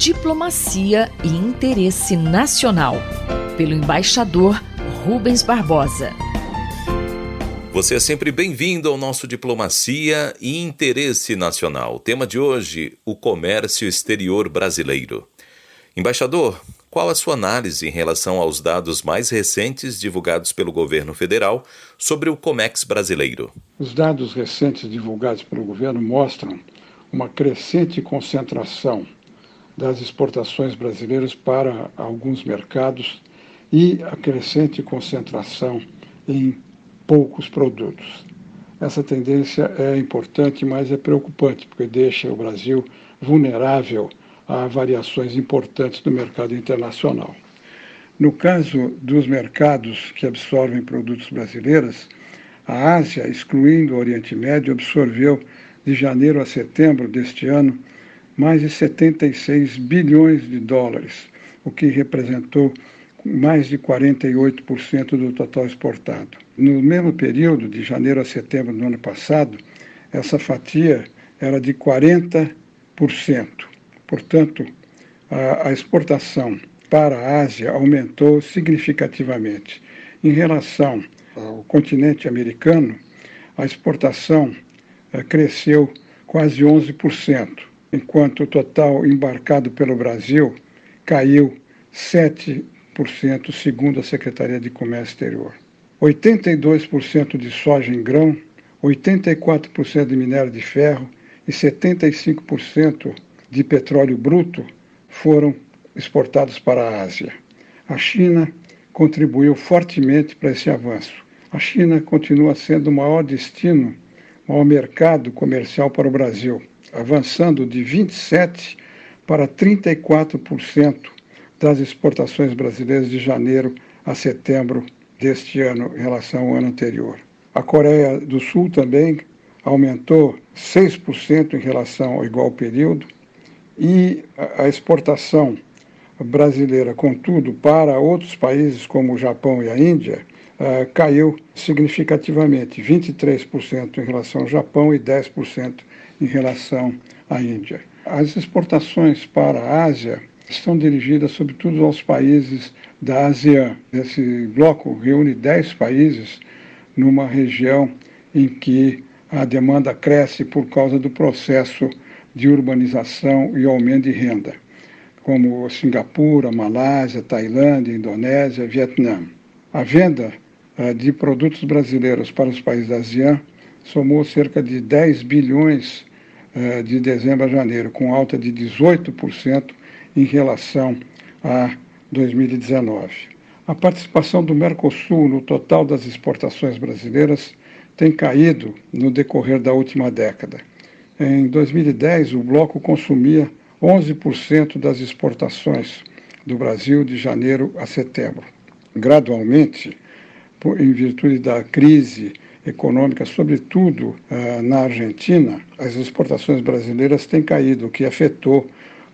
Diplomacia e Interesse Nacional, pelo embaixador Rubens Barbosa. Você é sempre bem-vindo ao nosso Diplomacia e Interesse Nacional. O tema de hoje: o comércio exterior brasileiro. Embaixador, qual a sua análise em relação aos dados mais recentes divulgados pelo governo federal sobre o Comex brasileiro? Os dados recentes divulgados pelo governo mostram uma crescente concentração das exportações brasileiras para alguns mercados e a crescente concentração em poucos produtos. Essa tendência é importante, mas é preocupante, porque deixa o Brasil vulnerável a variações importantes do mercado internacional. No caso dos mercados que absorvem produtos brasileiros, a Ásia, excluindo o Oriente Médio, absorveu de janeiro a setembro deste ano mais de 76 bilhões de dólares, o que representou mais de 48% do total exportado. No mesmo período, de janeiro a setembro do ano passado, essa fatia era de 40%. Portanto, a, a exportação para a Ásia aumentou significativamente. Em relação ao continente americano, a exportação eh, cresceu quase 11%, enquanto o total embarcado pelo Brasil caiu 7%, segundo a Secretaria de Comércio Exterior. 82% de soja em grão, 84% de minério de ferro e 75% de petróleo bruto foram exportados para a Ásia. A China contribuiu fortemente para esse avanço. A China continua sendo o maior destino, o maior mercado comercial para o Brasil, avançando de 27% para 34% das exportações brasileiras de janeiro a setembro deste ano em relação ao ano anterior. A Coreia do Sul também aumentou 6% em relação ao igual período e a exportação brasileira, contudo, para outros países como o Japão e a Índia, uh, caiu significativamente, 23% em relação ao Japão e 10% em relação à Índia. As exportações para a Ásia estão dirigidas sobretudo aos países da ASEAN. Esse bloco reúne 10 países numa região em que a demanda cresce por causa do processo de urbanização e aumento de renda, como Singapura, Malásia, Tailândia, Indonésia, Vietnã. A venda de produtos brasileiros para os países da ASEAN somou cerca de 10 bilhões uh, de dezembro a janeiro, com alta de 18% em relação a 2019. A participação do Mercosul no total das exportações brasileiras tem caído no decorrer da última década. Em 2010, o bloco consumia 11% das exportações do Brasil de janeiro a setembro. Gradualmente, em virtude da crise econômica, sobretudo uh, na Argentina, as exportações brasileiras têm caído, o que afetou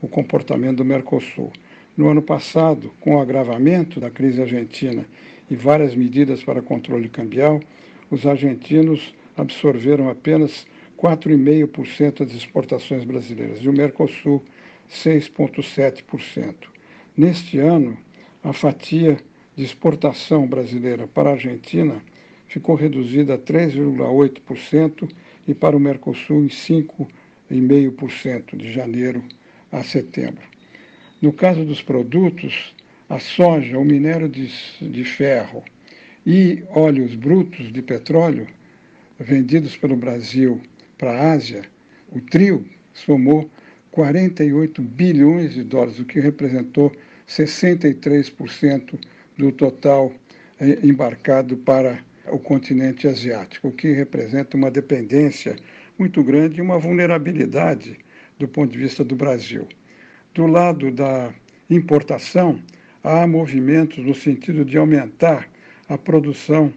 o comportamento do Mercosul. No ano passado, com o agravamento da crise argentina e várias medidas para controle cambial, os argentinos absorveram apenas 4,5% das exportações brasileiras e o Mercosul 6,7%. Neste ano, a fatia de exportação brasileira para a Argentina ficou reduzida a 3,8% e para o Mercosul em 5,5% de janeiro a setembro. No caso dos produtos, a soja, o minério de, de ferro e óleos brutos de petróleo vendidos pelo Brasil para a Ásia, o trio somou 48 bilhões de dólares, o que representou 63% do total eh, embarcado para o continente asiático, o que representa uma dependência muito grande e uma vulnerabilidade do ponto de vista do Brasil. Do lado da importação, há movimentos no sentido de aumentar a produção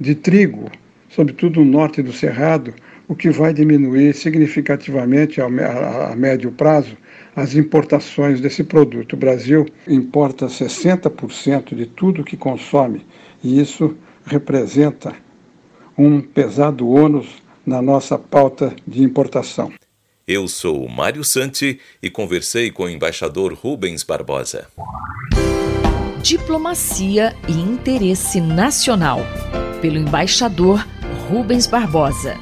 de trigo, sobretudo no norte do Cerrado, o que vai diminuir significativamente a, a, a médio prazo as importações desse produto. O Brasil importa 60% de tudo que consome e isso representa um pesado ônus na nossa pauta de importação. Eu sou o Mário Santi e conversei com o embaixador Rubens Barbosa. Diplomacia e interesse nacional, pelo embaixador Rubens Barbosa.